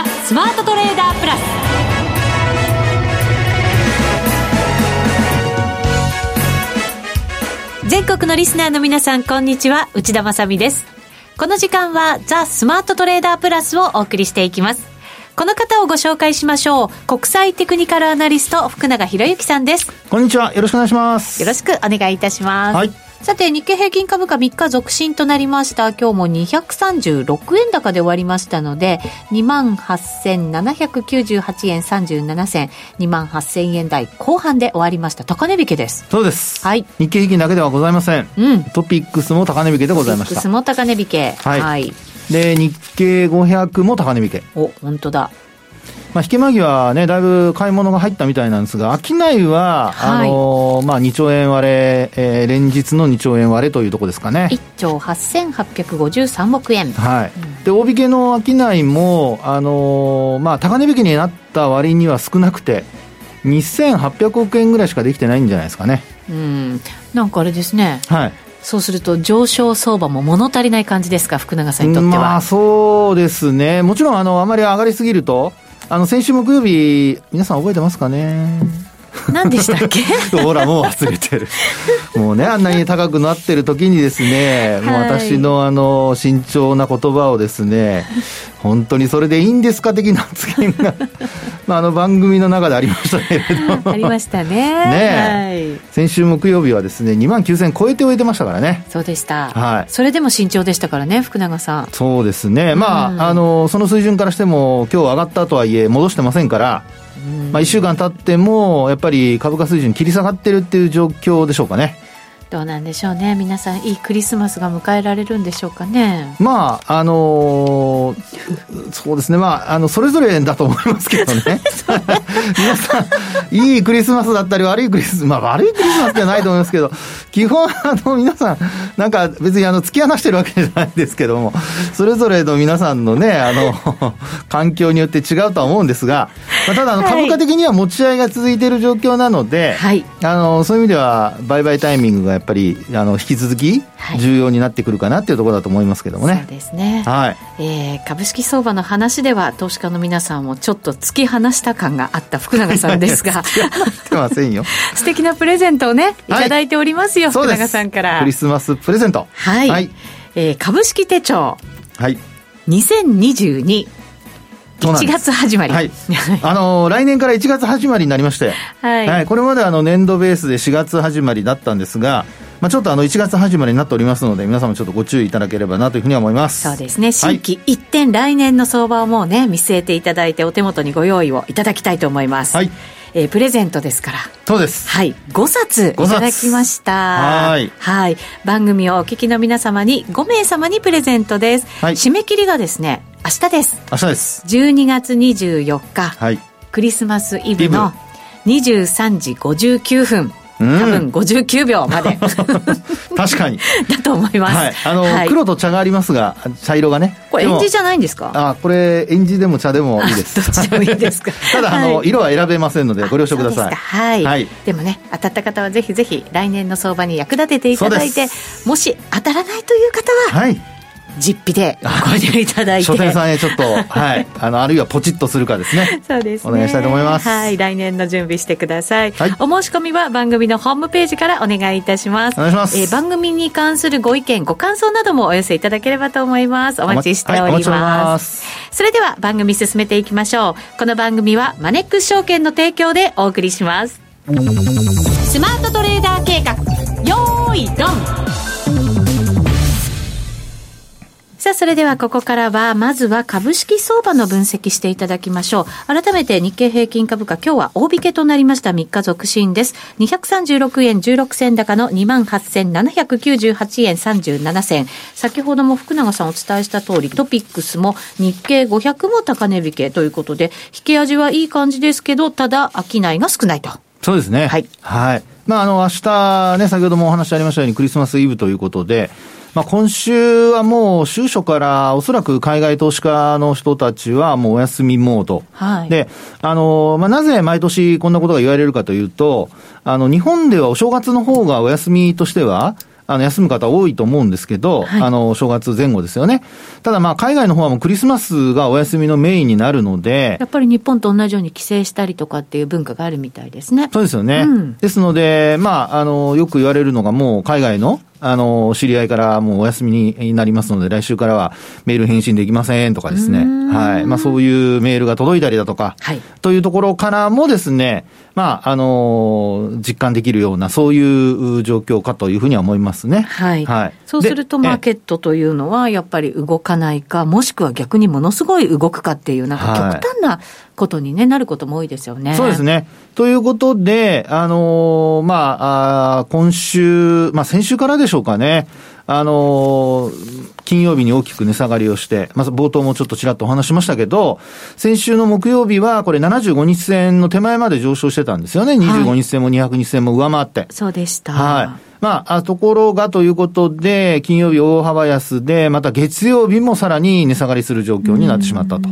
ザ・スマートトレーダープラス。全国のリスナーの皆さんこんにちは。内田まさです。この時間はザ・スマートトレーダープラスをお送りしていきます。この方をご紹介しましょう。国際テクニカルアナリスト福永博之さんです。こんにちは。よろしくお願いします。よろしくお願いいたします。はいさて、日経平均株価3日続伸となりました。今日も236円高で終わりましたので、28,798円37銭、28,000円台後半で終わりました。高値引けです。そうです。はい。日経平均だけではございません。うん。トピックスも高値引けでございました。トピックスも高値引け。はい。はい、で、日経500も高値引け。お、本当だ。まあ、引け間際ね、だいぶ買い物が入ったみたいなんですが、商いは、はい、あのまあ、2兆円割れ、えー、連日の2兆円割れというところですかね。1兆8853億円。はい。で、大引けの商いも、あのまあ、高値引きになった割には少なくて、2800億円ぐらいしかできてないんじゃないですかね。うん。なんかあれですね。はい。そうすると上昇相場も物足りない感じですか、福永さんにとっては。まあそうですね、もちろんあのあまり上がりすぎると、あの、先週木曜日、皆さん覚えてますかね？何でしたっけ？ほら、もう忘れてる。もうね、あんなに高くなってる時にですね、もう私のあの、慎重な言葉をですね、本当にそれでいいんですか的な発言が まあ、あの番組の中でありましたけれど ありましたね。ね、はい、先週木曜日はですね、2万9000超えて終えてましたからね。そうでした。はい。それでも慎重でしたからね、福永さん。そうですね。まあ、うん、あの、その水準からしても、今日上がったとはいえ、戻してませんから、まあ、1週間経っても、やっぱり株価水準切り下がってるっていう状況でしょうかね。どうなんでしょうね。皆さんいいクリスマスが迎えられるんでしょうかね。まああのー、そうですね。まああのそれぞれだと思いますけどね。皆さんいいクリスマスだったり悪いクリスマスまあ悪いクリスマスじゃないと思いますけど基本あの皆さんなんか別にあの突き放してるわけじゃないですけどもそれぞれの皆さんのねあの環境によって違うとは思うんですが、まあ、ただあの株価的には持ち合いが続いている状況なので、はい、あのそういう意味では売買タイミングがやっぱりあの引き続き重要になってくるかなっていうところだと思いますけどもね。そうですね。はい。えー、株式相場の話では投資家の皆さんをちょっと突き放した感があった福永さんですが、てませんよ。素敵なプレゼントをねいただいておりますよ、はい、福永さんから。クリスマスプレゼント。はい。はい、えー、株式手帳。はい。2022 1月始まり。はい。あのー、来年から1月始まりになりまして、はい。はい、これまであの年度ベースで4月始まりだったんですが、まあ、ちょっとあの1月始まりになっておりますので、皆様ちょっとご注意いただければなというふうに思います。そうですね。新規一点、来年の相場をもうね、見据えていただいて、お手元にご用意をいただきたいと思います。はい。えー、プレゼントですから。そうです。はい。5冊いただきました。はい。はい。番組をお聞きの皆様に5名様にプレゼントです。はい。締め切りがですね、明日です。明日です。12月24日、はい、クリスマスイブの23時59分。多分59秒まで。確かに。だと思います、はい、あの、はい、黒と茶がありますが茶色がね。これ演じじゃないんですか？あこれ演じでも茶でもいいです。どっちでもいいですか？ただあの、はい、色は選べませんのでご了承ください。はい、はい、でもね当たった方はぜひぜひ来年の相場に役立てていただいてもし当たらないという方ははい実費でご購入いただいて。書店さんへちょっとはい。あのあるいはポチッとするかですね。そうです、ね、お願いしたいと思います。はい。来年の準備してください、はい、お申し込みは番組のホームページからお願いいたします。お願いします、えー、番組に関するご意見ご感想などもお寄せいただければと思います。お待ちしております。はい、ます。それでは番組進めていきましょう。この番組はマネックス証券の提供でお送りします。スマートトレーダー計画。よーいドンさあ、それではここからは、まずは株式相場の分析していただきましょう。改めて日経平均株価、今日は大引けとなりました3日続伸です。236円16銭高の28,798円37銭。先ほども福永さんお伝えした通り、トピックスも日経500も高値引けということで、引け味はいい感じですけど、ただ、商いが少ないと。そうですね。はい。はい。まあ、あの、明日ね、先ほどもお話ありましたようにクリスマスイブということで、まあ、今週はもう、週初からおそらく海外投資家の人たちはもうお休みモード。はい、で、あの、まあ、なぜ毎年こんなことが言われるかというと、あの、日本ではお正月の方がお休みとしては、あの、休む方多いと思うんですけど、はい、あの、正月前後ですよね。ただまあ、海外の方はもうクリスマスがお休みのメインになるので。やっぱり日本と同じように帰省したりとかっていう文化があるみたいですね。そうですよね。うん、ですので、まあ、あの、よく言われるのがもう海外のあの、知り合いからもうお休みになりますので、来週からはメール返信できませんとかですね。はい。まあそういうメールが届いたりだとか、はい、というところからもですね、まあ、あの実感できるような、そういう状況かというふうには思いますね。はい。はい、そうすると、マーケットというのは、やっぱり動かないか、もしくは逆にものすごい動くかっていう、なんか極端なことに、ね、なることも多いですよね。そうですね。ということで、あのまあ、あ今週、まあ、先週からでしょうかね。あの金曜日に大きく値下がりをして、まず冒頭もちょっとちらっとお話しましたけど、先週の木曜日はこれ75日線の手前まで上昇してたんですよね。25日線も200日線も上回って。そうでした。はい。まあ、ところがということで、金曜日大幅安で、また月曜日もさらに値下がりする状況になってしまったと。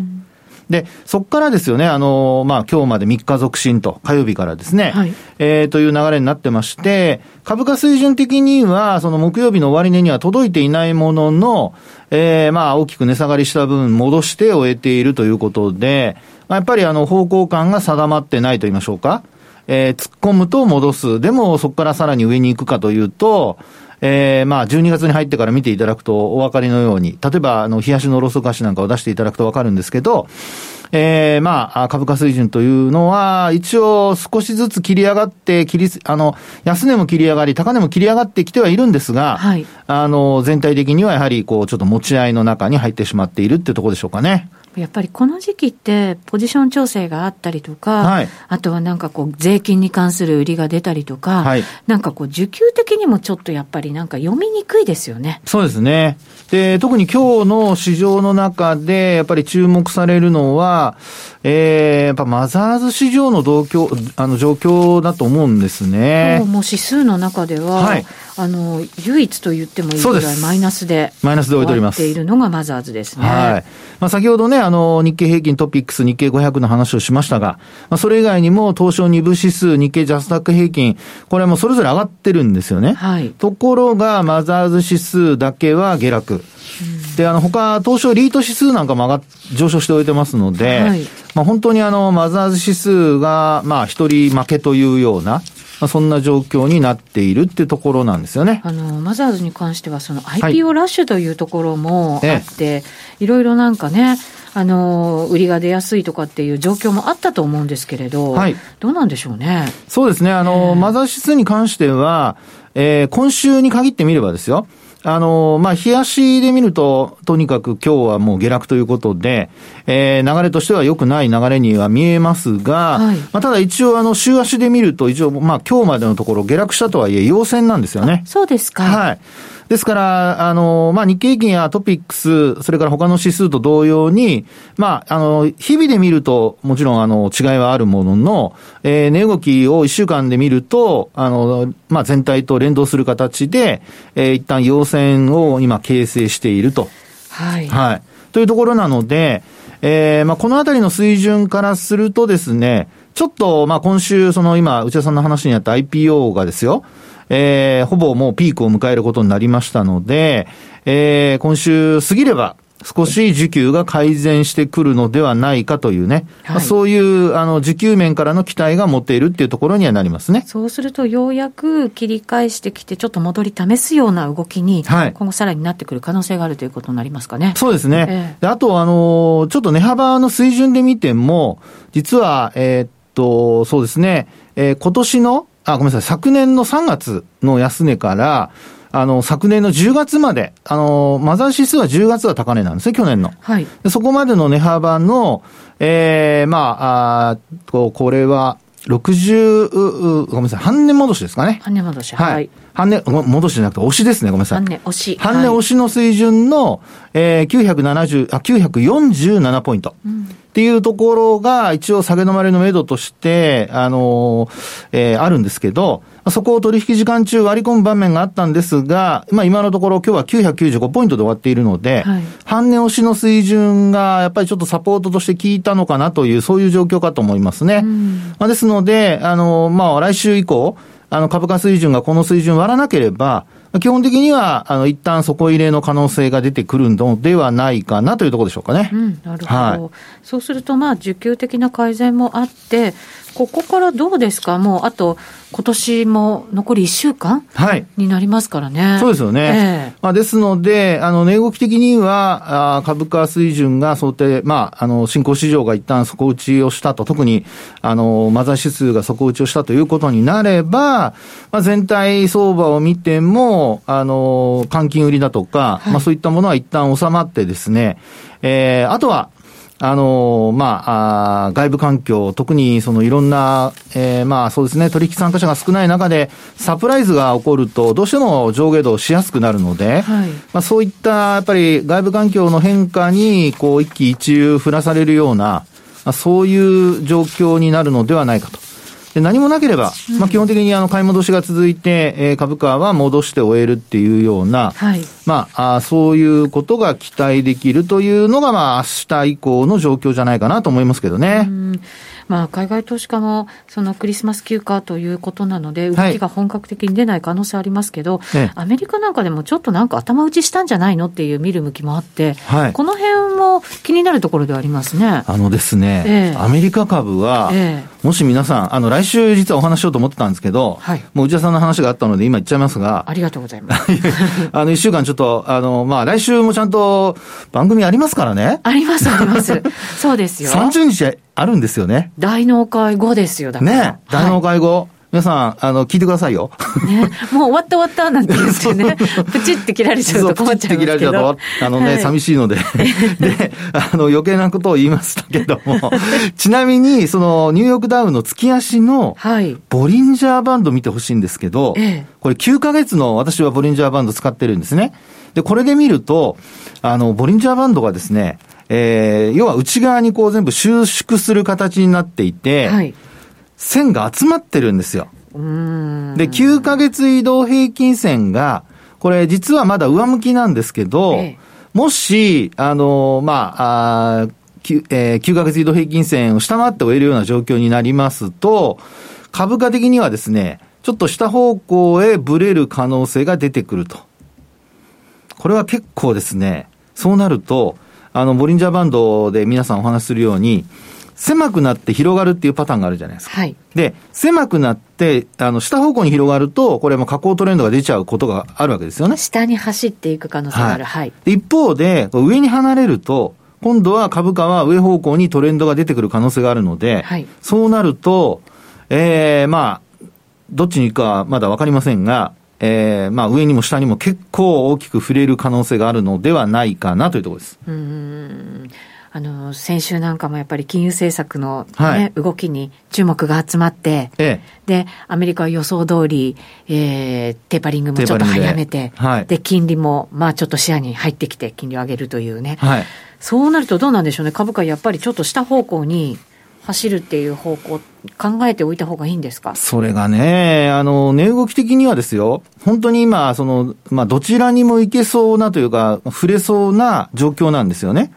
で、そこからですよね、あの、まあ、今日まで3日続伸と、火曜日からですね、はい、えー、という流れになってまして、株価水準的には、その木曜日の終値には届いていないものの、えー、まあ、大きく値下がりした分戻して終えているということで、まあ、やっぱりあの、方向感が定まってないと言いましょうか。えー、突っ込むと戻す。でも、そこからさらに上に行くかというと、えー、まあ、12月に入ってから見ていただくとお分かりのように、例えば、あの、冷やしのロス菓子なんかを出していただくと分かるんですけど、えー、まあ、株価水準というのは、一応少しずつ切り上がって、切り、あの、安値も切り上がり、高値も切り上がってきてはいるんですが、はい、あの、全体的にはやはり、こう、ちょっと持ち合いの中に入ってしまっているっていうところでしょうかね。やっぱりこの時期って、ポジション調整があったりとか、はい、あとはなんかこう、税金に関する売りが出たりとか、はい、なんかこう、需給的にもちょっとやっぱりなんか読みにくいですよね。そうですね。で、特に今日の市場の中で、やっぱり注目されるのは、えー、やっぱマザーズ市場の動況、あの状況だと思うんですね。もう指数の中では、はい、あの、唯一と言ってもいいぐらいマイナスで、マイナスで置いております。ているのがマザーズですね。はい。まあ、先ほどね、あの、日経平均トピックス、日経500の話をしましたが、まあ、それ以外にも、東証2部指数、日経ジャスタック平均、これもそれぞれ上がってるんですよね。はい。ところが、マザーズ指数だけは下落。で、あの、他、東証リート指数なんかも上が上昇しておいてますので、はい、まあ本当にあの、マザーズ指数が、まあ一人負けというような、まあ、そんな状況になっているっていうところなんですよね。あの、マザーズに関しては、その IPO ラッシュというところもあって、はい、いろいろなんかね、あの、売りが出やすいとかっていう状況もあったと思うんですけれど、はい、どうなんでしょうね？そうですね。あの、マザー指数に関しては、えー、今週に限ってみればですよ。あの、まあ、冷やしで見ると、とにかく今日はもう下落ということで、えー、流れとしては良くない流れには見えますが、はい、まあ、ただ一応あの、週足で見ると、一応、まあ、今日までのところ下落したとはいえ、陽線なんですよね。そうですか。はい。ですから、あの、まあ、日経平均やトピックス、それから他の指数と同様に、まあ、あの、日々で見ると、もちろん、あの、違いはあるものの、えー、値動きを一週間で見ると、あの、まあ、全体と連動する形で、えー、一旦陽線を今形成していると。はい。はい。というところなので、えー、まあ、このあたりの水準からするとですね、ちょっと、まあ、今週、その今、内田さんの話にあった IPO がですよ、えー、ほぼもうピークを迎えることになりましたので、えー、今週過ぎれば、少し需給が改善してくるのではないかというね、はい、まあ、そういうあの需給面からの期待が持っているっていうところにはなりますね。そうすると、ようやく切り返してきて、ちょっと戻り試すような動きに、今後さらになってくる可能性があるということになりますかね。そうですね。えー、であと、あの、ちょっと値幅の水準で見ても、実は、えー、っと、そうですね、えー、今年のあ、ごめんなさい、昨年の3月の安値から、あの、昨年の10月まで、あの、マザー指数は10月は高値なんですね、去年の。はい。そこまでの値幅の、ええー、まあ、あここれは、60、ごめんなさい、半年戻しですかね。半年戻し、はい。はい、半年、戻しじゃなくて、押しですね、ごめんなさい。半年押し。半年押しの水準の、えー、970、あ、947ポイント。うんっていうところが一応下げ止まりの目処として、あの、えー、あるんですけど、そこを取引時間中割り込む場面があったんですが、まあ今のところ今日は995ポイントで終わっているので、はい、半値押しの水準がやっぱりちょっとサポートとして効いたのかなという、そういう状況かと思いますね。まあ、ですので、あの、まあ来週以降、あの株価水準がこの水準割らなければ、基本的には、あの、一旦底入れの可能性が出てくるのではないかなというところでしょうかね。うん、なるほど。はい、そうすると、まあ、需給的な改善もあって、ここからどうですか？もう、あと、今年も残り1週間はい。になりますからね。そうですよね。えー、まあ、ですので、あの、値動き的には、あ株価水準が想定、まあ、あの、新興市場が一旦底打ちをしたと、特に、あの、マザー指数が底打ちをしたということになれば、まあ、全体相場を見ても、あの、換金売りだとか、はい、まあ、そういったものは一旦収まってですね、えー、あとは、あのまあ、あ外部環境、特にそのいろんな、えー、まあそうですね、取引参加者が少ない中で、サプライズが起こると、どうしても上下動しやすくなるので、はい、まあそういったやっぱり外部環境の変化に、こう一喜一憂振らされるような、まあ、そういう状況になるのではないかと。で何もなければ、まあ、基本的にあの買い戻しが続いて、えー、株価は戻して終えるっていうような、はい、まあ、あそういうことが期待できるというのが、まあ、明日以降の状況じゃないかなと思いますけどね。まあ、海外投資家もそのクリスマス休暇ということなので、動きが本格的に出ない可能性ありますけど、はい、アメリカなんかでもちょっとなんか頭打ちしたんじゃないのっていう見る向きもあって、はい、この辺も気になるところではありますね。あのですね、えー、アメリカ株は、えー、もし皆さん、あの来週実はお話しようと思ってたんですけど、はい、もう内田さんの話があったので、今言っちゃいますが、ありがとうございます。あの、一週間ちょっと、あの、まあ、来週もちゃんと番組ありますからね。あります、あります。そうですよ。30日あるんですよね。大納会後ですよ、だから。ね、大納会後。はい皆さん、あの、聞いてくださいよ。ね、もう終わった終わったなんて言ってね、プチって切られちゃうと困っちゃうプチって切られちゃうと、あのね、はい、寂しいので。で、あの、余計なことを言いましたけども、ちなみに、その、ニューヨークダウンの月足の、ボリンジャーバンド見てほしいんですけど、はい、これ9ヶ月の私はボリンジャーバンド使ってるんですね。で、これで見ると、あの、ボリンジャーバンドがですね、えー、要は内側にこう全部収縮する形になっていて、はい、線が集まってるんですよ。で、9ヶ月移動平均線が、これ実はまだ上向きなんですけど、ええ、もし、あの、まあ、あ 9, えー、9ヶ月移動平均線を下回って終えるような状況になりますと、株価的にはですね、ちょっと下方向へブレる可能性が出てくると。これは結構ですね、そうなると、あの、ボリンジャーバンドで皆さんお話しするように、狭くなって広がるっていうパターンがあるじゃないですか。はい。で、狭くなって、あの、下方向に広がると、これも下降トレンドが出ちゃうことがあるわけですよね。下に走っていく可能性がある。はい。はい、一方で、上に離れると、今度は株価は上方向にトレンドが出てくる可能性があるので、はい、そうなると、ええー、まあ、どっちに行くかまだわかりませんが、えー、まあ上にも下にも結構大きく触れる可能性があるのではないかなというところです。うんあの先週なんかもやっぱり金融政策のね、はい、動きに注目が集まって、ええ、で、アメリカは予想通り、えー、テーパリングもちょっと早めて、ではい、で、金利も、まあちょっと視野に入ってきて、金利を上げるというね、はい、そうなるとどうなんでしょうね、株価やっぱりちょっと下方向に走るっていう方向、考えておいた方がいいんですか？それがね、あの、値動き的にはですよ、本当に今、その、まあ、どちらにも行けそうなというか、触れそうな状況なんですよね。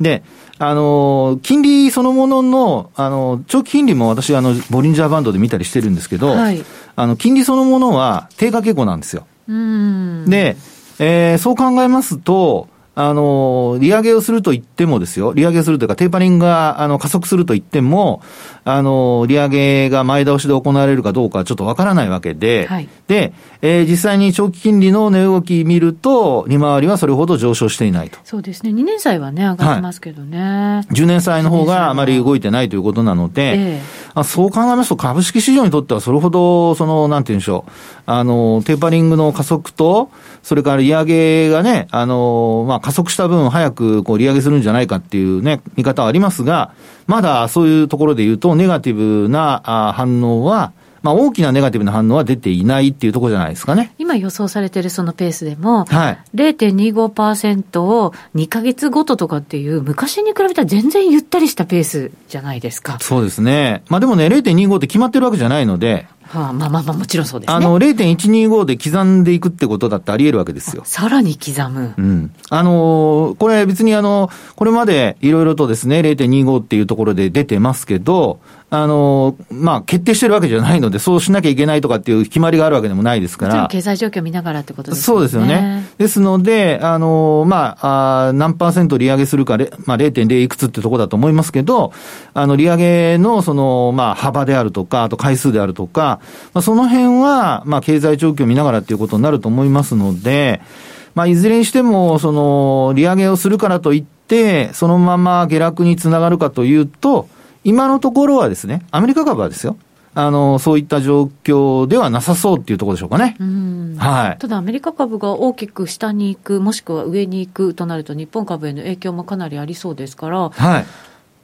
で、あの、金利そのものの、あの、長期金利も私、あの、ボリンジャーバンドで見たりしてるんですけど、はい、あの、金利そのものは低下傾向なんですよ。で、えー、そう考えますと、あの、利上げをすると言ってもですよ、利上げするというか、テーパリングが、あの、加速すると言っても、あの、利上げが前倒しで行われるかどうかちょっとわからないわけで、はい、で、えー、実際に長期金利の値動き見ると、利回りはそれほど上昇していないと。そうですね。2年債はね、上がってますけどね。はい、10年債の方があまり動いてないということなので、えー、あそう考えますと、株式市場にとってはそれほど、その、なんて言うんでしょう、あの、テーパリングの加速と、それから利上げがね、あの、まあ、加速した分早くこう利上げするんじゃないかっていうね、見方はありますが、まだそういうところで言うと、ネガティブな反応は、まあ、大きなネガティブな反応は出ていないっていうところじゃないですかね。今予想されてるそのペースでも、はい、0.25%を2か月ごととかっていう、昔に比べたら全然ゆったりしたペースじゃないですか。そうですね。まあでもね、0.25って決まってるわけじゃないので、はあ、まあまあまあ、もちろんそうですね。あの、0.125で刻んでいくってことだってあり得るわけですよ。さらに刻む。うん。あのこれ別にあの、これまでいろいろとですね、0.25っていうところで出てますけど、あの、まあ、決定してるわけじゃないので、そうしなきゃいけないとかっていう決まりがあるわけでもないですから。経済状況見ながらってことですね。そうですよね。ですので、あの、まあ、あ何パーセント利上げするか、まあ、0.0いくつってとこだと思いますけど、あの、利上げの、その、まあ、幅であるとか、あと回数であるとか、まあ、その辺は、まあ、経済状況を見ながらっていうことになると思いますので、まあ、いずれにしても、その、利上げをするからといって、そのまま下落につながるかというと、今のところはですね、アメリカ株はですよ。あの、そういった状況ではなさそうっていうところでしょうかね。はい。ただアメリカ株が大きく下に行く、もしくは上に行くとなると、日本株への影響もかなりありそうですから、はい。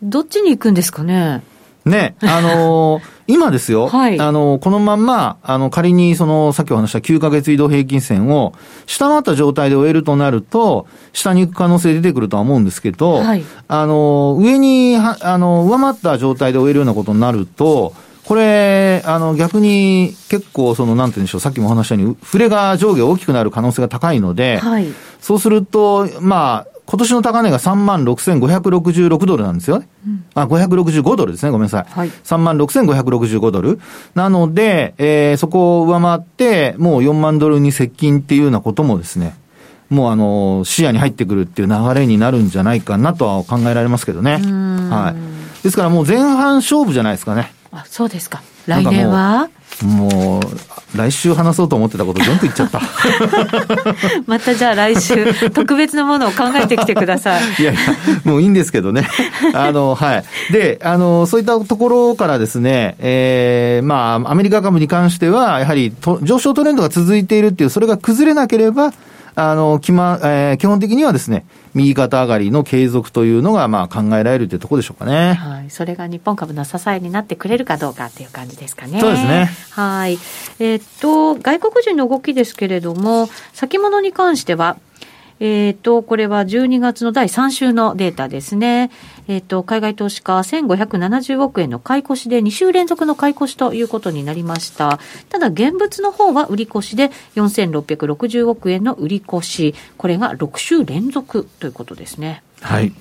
どっちに行くんですかね？ね、あのー、今ですよ、はい、あのー、このまんま、あの、仮にその、さっきお話した9ヶ月移動平均線を下回った状態で終えるとなると、下に行く可能性出てくるとは思うんですけど、はい、あのー、上に、あの、上回った状態で終えるようなことになると、これ、あの、逆に結構、その、なんて言うんでしょう、さっきも話したように、触れが上下大きくなる可能性が高いので、はい、そうすると、まあ、今年の高値が3万6566ドルなんですよね。うん、あ、565ドルですね。ごめんなさい。はい、3万6565ドル。なので、えー、そこを上回って、もう4万ドルに接近っていうようなこともですね、もうあの、視野に入ってくるっていう流れになるんじゃないかなとは考えられますけどね。はい。ですからもう前半勝負じゃないですかね。あ、そうですか。来年は？もう、来週話そうと思ってたこと全部言っちゃった。またじゃあ来週、特別なものを考えてきてください。いやいや、もういいんですけどね。あの、はい。で、あの、そういったところからですね、えー、まあ、アメリカ株に関しては、やはり上昇トレンドが続いているっていう、それが崩れなければ、あの、きま、えー、基本的にはですね、右肩上がりの継続というのが、まあ、考えられるというところでしょうかね。はい。それが日本株の支えになってくれるかどうかっていう感じですかね。そうですね。はい。えー、っと、外国人の動きですけれども、先物に関しては、えっ、ー、と、これは12月の第3週のデータですね。えっ、ー、と、海外投資家1570億円の買い越しで2週連続の買い越しということになりました。ただ、現物の方は売り越しで4660億円の売り越し。これが6週連続ということですね。はい。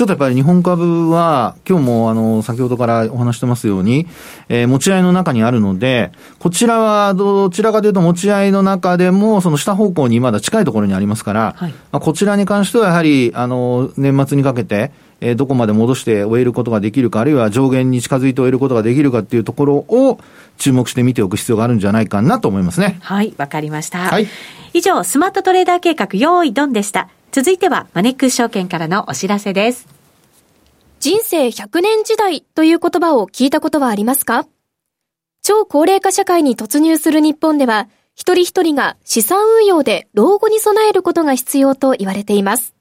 ちょっとやっぱり日本株は、今日もあの、先ほどからお話してますように、えー、持ち合いの中にあるので、こちらはどちらかというと持ち合いの中でも、その下方向にまだ近いところにありますから、はい、まあ、こちらに関してはやはり、あの、年末にかけて、えー、どこまで戻して終えることができるか、あるいは上限に近づいて終えることができるかっていうところを注目して見ておく必要があるんじゃないかなと思いますね。はい、わかりました。はい。以上、スマートトレーダー計画、用意ドンでした。続いては、マネックス証券からのお知らせです。人生100年時代という言葉を聞いたことはありますか？超高齢化社会に突入する日本では、一人一人が資産運用で老後に備えることが必要と言われています。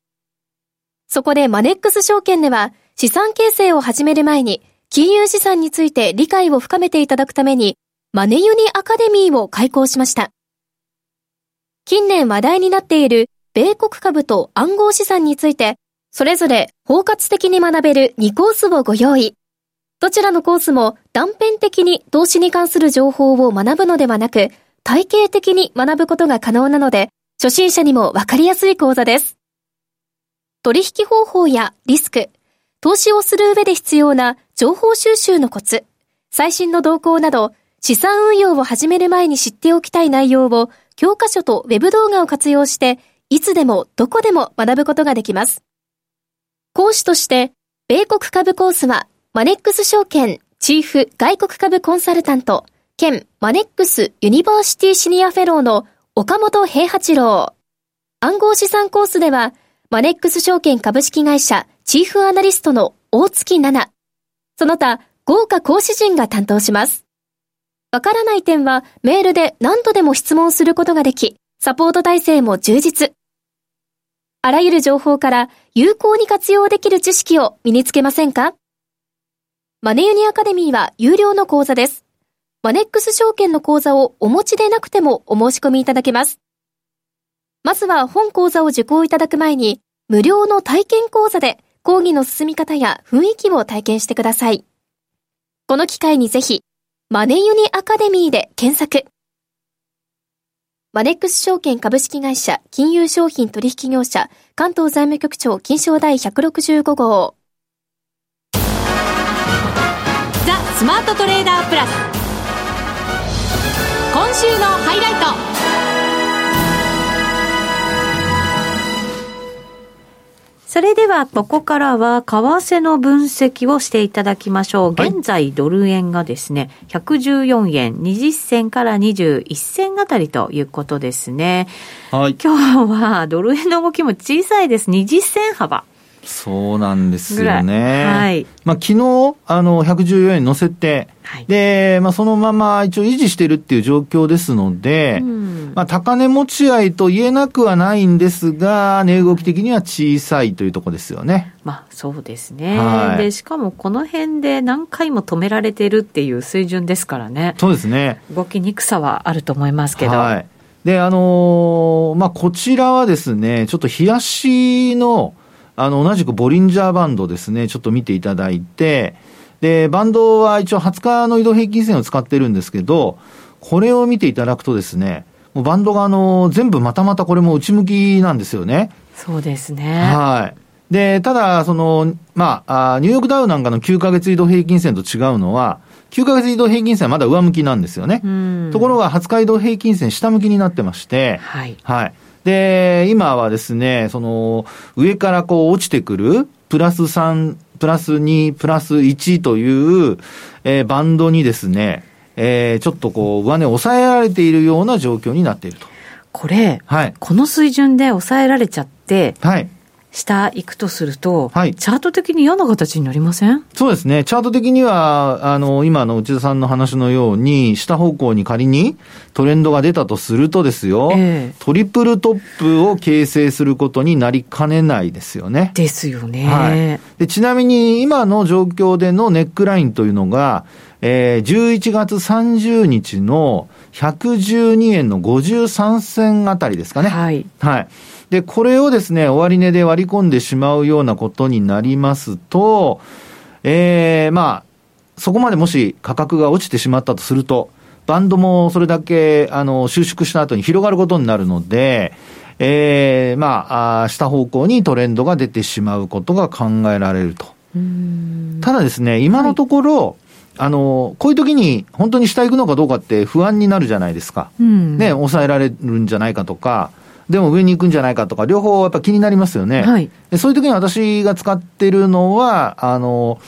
そこでマネックス証券では、資産形成を始める前に、金融資産について理解を深めていただくために、マネユニアカデミーを開講しました。近年話題になっている米国株と暗号資産について、それぞれ包括的に学べる2コースをご用意。どちらのコースも断片的に投資に関する情報を学ぶのではなく、体系的に学ぶことが可能なので、初心者にもわかりやすい講座です。取引方法やリスク、投資をする上で必要な情報収集のコツ、最新の動向など、資産運用を始める前に知っておきたい内容を教科書とウェブ動画を活用して、いつでもどこでも学ぶことができます。講師として、米国株コースは、マネックス証券チーフ外国株コンサルタント、兼マネックスユニバーシティシニアフェローの岡元兵八郎。暗号資産コースでは、マネックス証券株式会社チーフアナリストの大槻奈那。その他、豪華講師陣が担当します。わからない点はメールで何度でも質問することができ、サポート体制も充実。あらゆる情報から有効に活用できる知識を身につけませんか？マネユニアカデミーは有料の講座です。マネックス証券の講座をお持ちでなくてもお申し込みいただけます。まずは本講座を受講いただく前に、無料の体験講座で講義の進み方や雰囲気を体験してください。この機会にぜひ、マネユニアカデミーで検索。マネックス証券株式会社金融商品取引業者関東財務局長金賞第165号。ザ・スマートトレーダープラス。今週のハイライト。それでは、ここからは、為替の分析をしていただきましょう。現在、ドル円がですね、114円20銭から21銭あたりということですね。はい。今日は、ドル円の動きも小さいです。20銭幅。そうなんですよね。はい。まあ、昨日、あの、114円乗せて、はい、で、まあ、そのまま一応維持してるっていう状況ですので、うん、まあ、高値持ち合いと言えなくはないんですが、値動き的には小さいというところですよね。まあ、そうですね。はい、で、しかもこの辺で何回も止められてるっていう水準ですからね。そうですね。動きにくさはあると思いますけど。はい。で、あのー、まあ、こちらはですね、ちょっと冷やしの、あの、同じくボリンジャーバンドですね、ちょっと見ていただいて、で、バンドは一応20日の移動平均線を使ってるんですけど、これを見ていただくとですね、もうバンドがあの、全部またまたこれも内向きなんですよね。そうですね。はい。で、ただ、その、まあ、あニューヨークダウなんかの9ヶ月移動平均線と違うのは、9ヶ月移動平均線はまだ上向きなんですよね。ところが、20日移動平均線下向きになってまして、はい。はい。で、今はですね、その、上からこう落ちてくる、プラス3、プラス2、プラス1という、えー、バンドにですね、えー、ちょっとこう、上値を抑えられているような状況になっていると。これ、はい、この水準で抑えられちゃって、はい、下行くとすると、はい、チャート的に嫌な形になりません？そうですね。チャート的には、あの、今の内田さんの話のように、下方向に仮にトレンドが出たとするとですよ、えー、トリプルトップを形成することになりかねないですよね。ですよね。はい、でちなみに、今の状況でのネックラインというのが、えー、11月30日の112円の53銭あたりですかね。はい。はい。で、これをですね、終値で割り込んでしまうようなことになりますと、ええー、まあ、そこまでもし価格が落ちてしまったとすると、バンドもそれだけ、あの、収縮した後に広がることになるので、ええー、まああ、下方向にトレンドが出てしまうことが考えられると。ただですね、今のところ、はいあの、こういう時に本当に下行くのかどうかって不安になるじゃないですか。うん、ね、抑えられるんじゃないかとか、でも上に行くんじゃないかとか、両方やっぱ気になりますよね。はい、そういう時に私が使ってるのは、あの、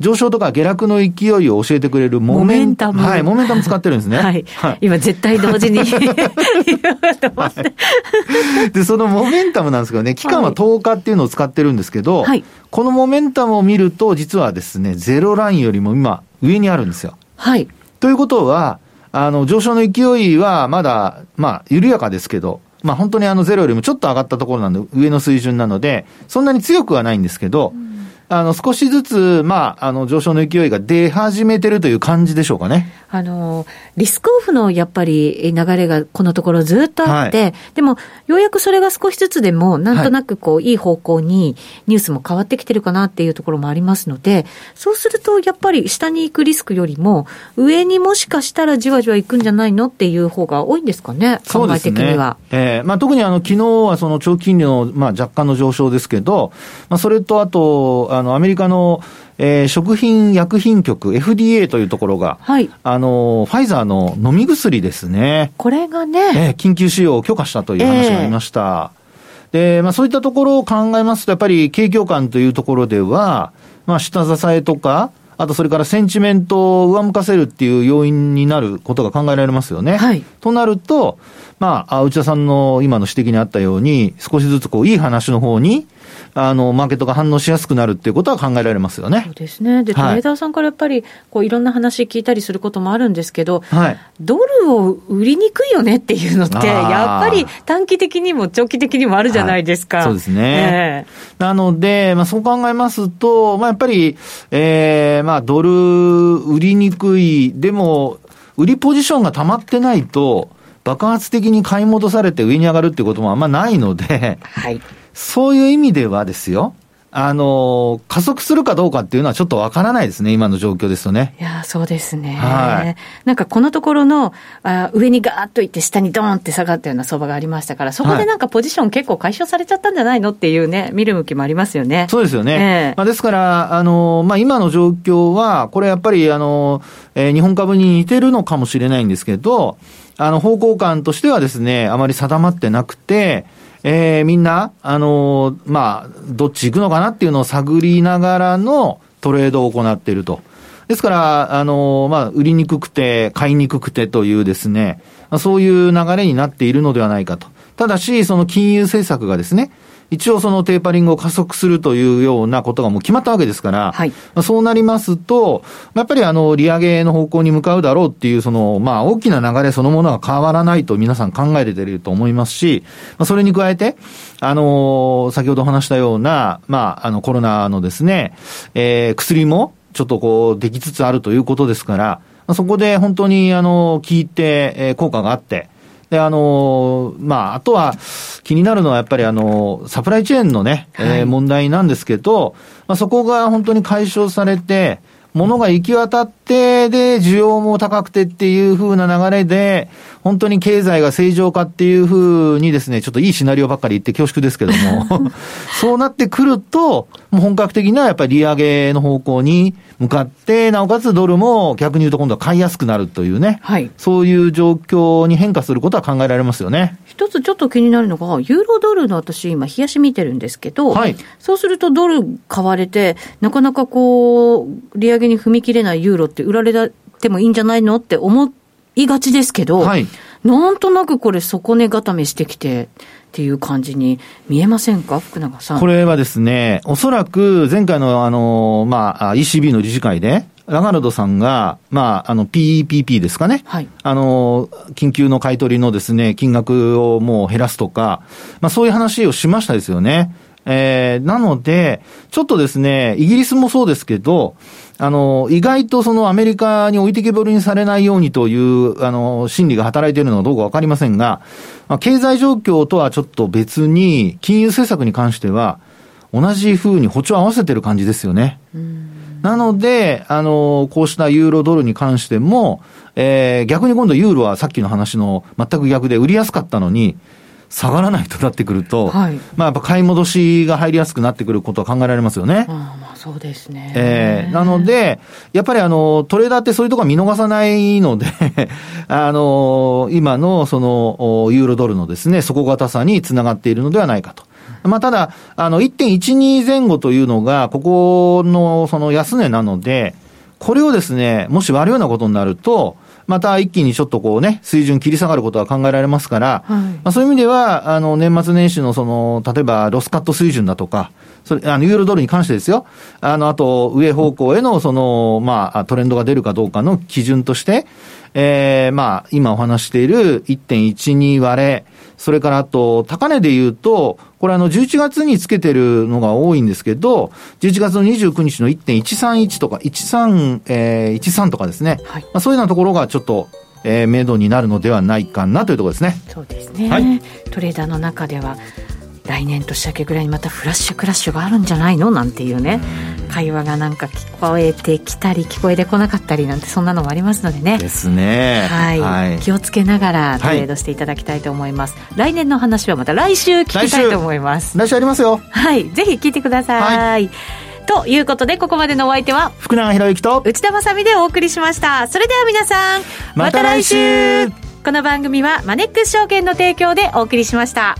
上昇とか下落の勢いを教えてくれるモメンタム。はい、モメンタム使ってるんですね。はい。はい、今絶対同時に言おうと思って、で、そのモメンタムなんですけどね、期間は10日っていうのを使ってるんですけど、はい、このモメンタムを見ると、実はですね、ゼロラインよりも今、上にあるんですよ。はい。ということは、あの、上昇の勢いはまだ、まあ、緩やかですけど、まあ本当にあのゼロよりもちょっと上がったところなんで、上の水準なので、そんなに強くはないんですけど、あの、少しずつ、まあ、あの、上昇の勢いが出始めてるという感じでしょうかね。あの、リスクオフのやっぱり流れがこのところずっとあって、はい、でも、ようやくそれが少しずつでも、なんとなくこう、はい、いい方向にニュースも変わってきてるかなっていうところもありますので、そうすると、やっぱり下に行くリスクよりも、上にもしかしたらじわじわ行くんじゃないのっていう方が多いんですかね、考え的には。ね、えー、まあ、特にあの、昨日はその長期金利の、まあ、若干の上昇ですけど、まあ、それとあと、あの、アメリカの、えー、食品薬品局 FDA というところが、はい、あの、ファイザーの飲み薬ですね。これがね、えー、緊急使用を許可したという話がありました。えー、で、まあそういったところを考えますと、やっぱり景況感というところでは、まあ下支えとか、あとそれからセンチメントを上向かせるっていう要因になることが考えられますよね。はい。となると、まあ、内田さんの今の指摘にあったように、少しずつこう、いい話の方に、あの、マーケットが反応しやすくなるっていうことは考えられますよね。そうですね。で、トレーダーさんからやっぱり、こう、いろんな話聞いたりすることもあるんですけど、はい、ドルを売りにくいよねっていうのって、やっぱり短期的にも長期的にもあるじゃないですか。はい、そうですね。えー、なので、まあ、そう考えますと、まあ、やっぱり、えー、まあ、ドル売りにくい、でも、売りポジションが溜まってないと、爆発的に買い戻されて上に上がるっていうこともあんまないので、はい。そういう意味ではですよ、あの、加速するかどうかっていうのはちょっとわからないですね、今の状況ですとね。いや、そうですね。はい。なんかこのところの、あ上にガーッといって下にドーンって下がったような相場がありましたから、そこでなんかポジション結構解消されちゃったんじゃないの？っていうね、見る向きもありますよね。そうですよね。えー、まあ、ですから、あの、まあ、今の状況は、これやっぱり、あの、えー、日本株に似てるのかもしれないんですけど、あの、方向感としてはですね、あまり定まってなくて、えー、みんな、あのー、まあ、どっち行くのかなっていうのを探りながらのトレードを行っていると。ですから、あのー、まあ、売りにくくて、買いにくくてというですね、そういう流れになっているのではないかと。ただし、その金融政策がですね、一応そのテーパリングを加速するというようなことがもう決まったわけですから、はい、そうなりますと、やっぱりあの、利上げの方向に向かうだろうっていう、その、まあ、大きな流れそのものが変わらないと皆さん考えれていると思いますし、まあ、それに加えて、あの先ほど話したような、まあ、あの、コロナのですね、えー、薬もちょっとこう、できつつあるということですから、まあ、そこで本当に、あの、効いて、えー、効果があって、で、あのまあ、あとは、気になるのはやっぱりあの、サプライチェーンのね、はい、えー、問題なんですけど、まあ、そこが本当に解消されて、物が行き渡って、で、需要も高くてっていう風な流れで、本当に経済が正常化っていう風にですね、ちょっといいシナリオばっかり言って恐縮ですけども、そうなってくると、もう本格的なやっぱり利上げの方向に向かって、なおかつドルも逆に言うと今度は買いやすくなるというね、はい、そういう状況に変化することは考えられますよね。一つちょっと気になるのが、ユーロドルの私今冷やし見てるんですけど、はい、そうするとドル買われて、なかなかこう、利上げに踏み切れないユーロって売られてもいいんじゃないのって思いがちですけど、はい、なんとなくこれ底値固めしてきて、っていう感じに見えませんか？福永さん。これはですね、おそらく前回のあの、まあ、ECB の理事会で、ラガルドさんが、まあ、あの、PEPP ですかね。はい。あの、緊急の買い取りのですね、金額をもう減らすとか、まあ、そういう話をしましたですよね。えー、なので、ちょっとですね、イギリスもそうですけど、あの、意外とそのアメリカに置いてけぼりにされないようにという、あの、心理が働いているのはどうかわかりませんが、まあ、経済状況とはちょっと別に、金融政策に関しては、同じ風に歩調を合わせてる感じですよね。なので、あの、こうしたユーロドルに関しても、えー、逆に今度ユーロはさっきの話の全く逆で売りやすかったのに、下がらないとなってくると、はい、まあやっぱ買い戻しが入りやすくなってくることは考えられますよね。あまあそうですね。えー、なので、やっぱりあの、トレーダーってそういうところは見逃さないので あの、今のその、ユーロドルのですね、底堅さにつながっているのではないかと。まあただ、あの、1.12前後というのが、ここのその安値なので、これをですね、もし割るようなことになると、また一気にちょっとこうね、水準切り下がることは考えられますから、はい、まあ、そういう意味では、あの、年末年始のその、例えばロスカット水準だとか、それ、あの、ユーロドルに関してですよ。あの、あと、上方向への、その、まあ、トレンドが出るかどうかの基準として、ええー、まあ、今お話している1.12割れ、それからあと、高値で言うと、これあの、11月につけてるのが多いんですけど、11月の29日の1.131とか、13、えー、13とかですね。はい、まあ、そういうようなところがちょっと、えー、明度になるのではないかなというところですね。そうですね。はい、トレーダーの中では、来年年明けぐらいにまたフラッシュクラッシュがあるんじゃないの？なんていうね。会話がなんか聞こえてきたり聞こえてこなかったりなんてそんなのもありますのでね。ですね。はい、はい、気をつけながらトレードしていただきたいと思います、はい、来年の話はまた来週聞きたいと思います。来週ありますよ。はい。ぜひ聞いてください、はい。ということで、ここまでのお相手は、福永博之と？内田まさでお送りしました。それでは皆さん、また来週。この番組はマネックス証券の提供でお送りしました。